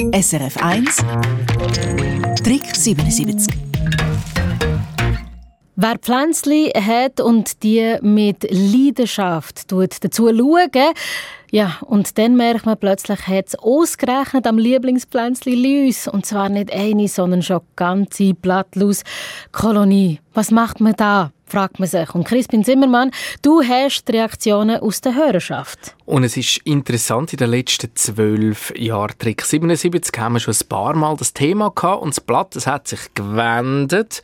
SRF 1 Trick 77 Wer Pflänzchen hat und die mit Leidenschaft tut dazu schauen, ja, und dann merkt man plötzlich, hat es ausgerechnet am Lieblingspflänzchen Lüs. Und zwar nicht eine, sondern schon ganze Blattlaus-Kolonie. Was macht man da? Fragt man sich. Und Crispin Zimmermann, du hast die Reaktionen aus der Hörerschaft. Und es ist interessant, in den letzten zwölf Jahren, Trick 77, haben wir schon ein paar Mal das Thema gehabt und das Blatt das hat sich gewendet.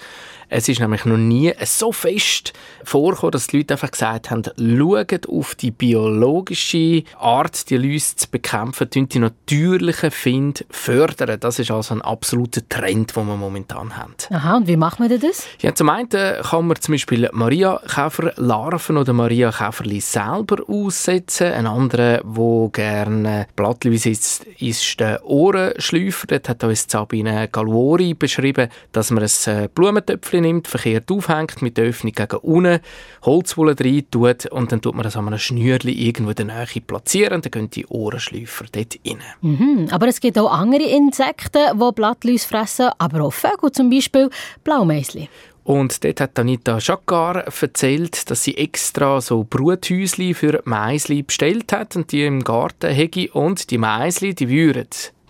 Es ist nämlich noch nie so fest vorgekommen, dass die Leute einfach gesagt haben, schaut auf die biologische Art, die Läuse zu bekämpfen, die natürlichen Find fördern. Das ist also ein absoluter Trend, den wir momentan haben. Aha, und wie macht man das? Ja, zum einen kann man zum Beispiel Maria-Käfer-Larven oder Maria-Käferli selber aussetzen. Ein anderer, der gerne Blattläuse ist, ist der Ohrenschläufer. Dort hat uns Sabine Galvori beschrieben, dass man ein äh, Blumentöpfchen Töpfchen nimmt, verkehrt aufhängt, mit der Öffnung gegen unten, Holzwolle rein tut und dann tut man das an einem Schnürli irgendwo in der Nähe platzieren dann gehen die Ohrenschläufer dort rein. Mhm, aber es gibt auch andere Insekten, die Blattläuse fressen, aber auch Vögel, zum Beispiel Blaumeisli. Und dort hat Anita Jacquard erzählt, dass sie extra so Bruthäusli für Meisli bestellt hat und die im Garten hege und die Meisli, die würden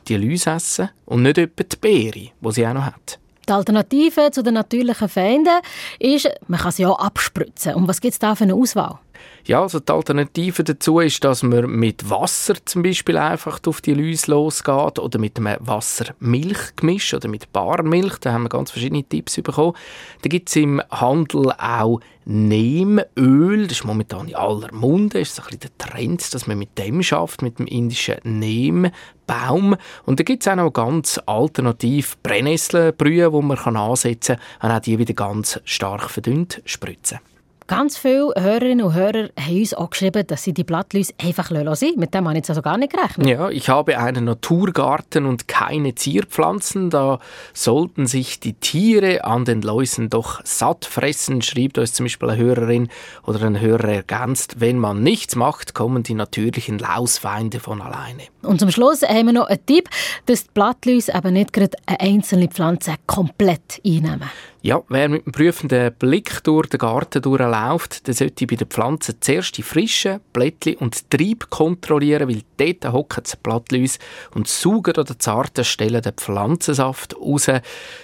die Läuse essen und nicht etwa die Beere, die sie auch noch hat. Die Alternative zu den natürlichen Feinden ist, man kann sie auch abspritzen. Und was gibt es da für eine Auswahl? Ja, also die Alternative dazu ist, dass man mit Wasser zum Beispiel einfach auf die Läuse losgeht oder mit einem Wasser-Milch-Gemisch oder mit Barmilch. Da haben wir ganz verschiedene Tipps bekommen. Da gibt es im Handel auch Neemöl. Das ist momentan in aller Munde. Das ist ein bisschen der Trend, dass man mit dem schafft, mit dem indischen Neembaum. Und da gibt es auch noch ganz alternativ Brennnesselbrühe, die man ansetzen kann und auch die wieder ganz stark verdünnt spritzen. Ganz viele Hörerinnen und Hörer haben uns auch geschrieben, dass sie die Blattläuse einfach lassen Mit dem habe ich jetzt also gar nicht gerechnet. Ja, ich habe einen Naturgarten und keine Zierpflanzen. Da sollten sich die Tiere an den Läusen doch satt fressen, schrieb uns zum Beispiel eine Hörerin oder ein Hörer ergänzt. Wenn man nichts macht, kommen die natürlichen Lausfeinde von alleine. Und zum Schluss haben wir noch einen Tipp, dass die Blattläuse eben nicht gerade eine einzelne Pflanze komplett einnehmen. Ja, wer mit einem prüfenden Blick durch den Garten durchläuft, der sollte bei den Pflanzen zuerst die frischen Blättchen und Trieb kontrollieren, weil dort hocken die Blattläuse und saugen oder zarten Stellen den Pflanzensaft raus.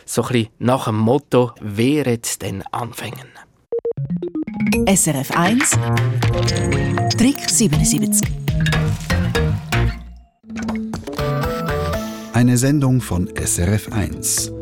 So ein bisschen nach dem Motto, wehret denn anfangen. SRF 1 Trick 77 Eine Sendung von SRF 1.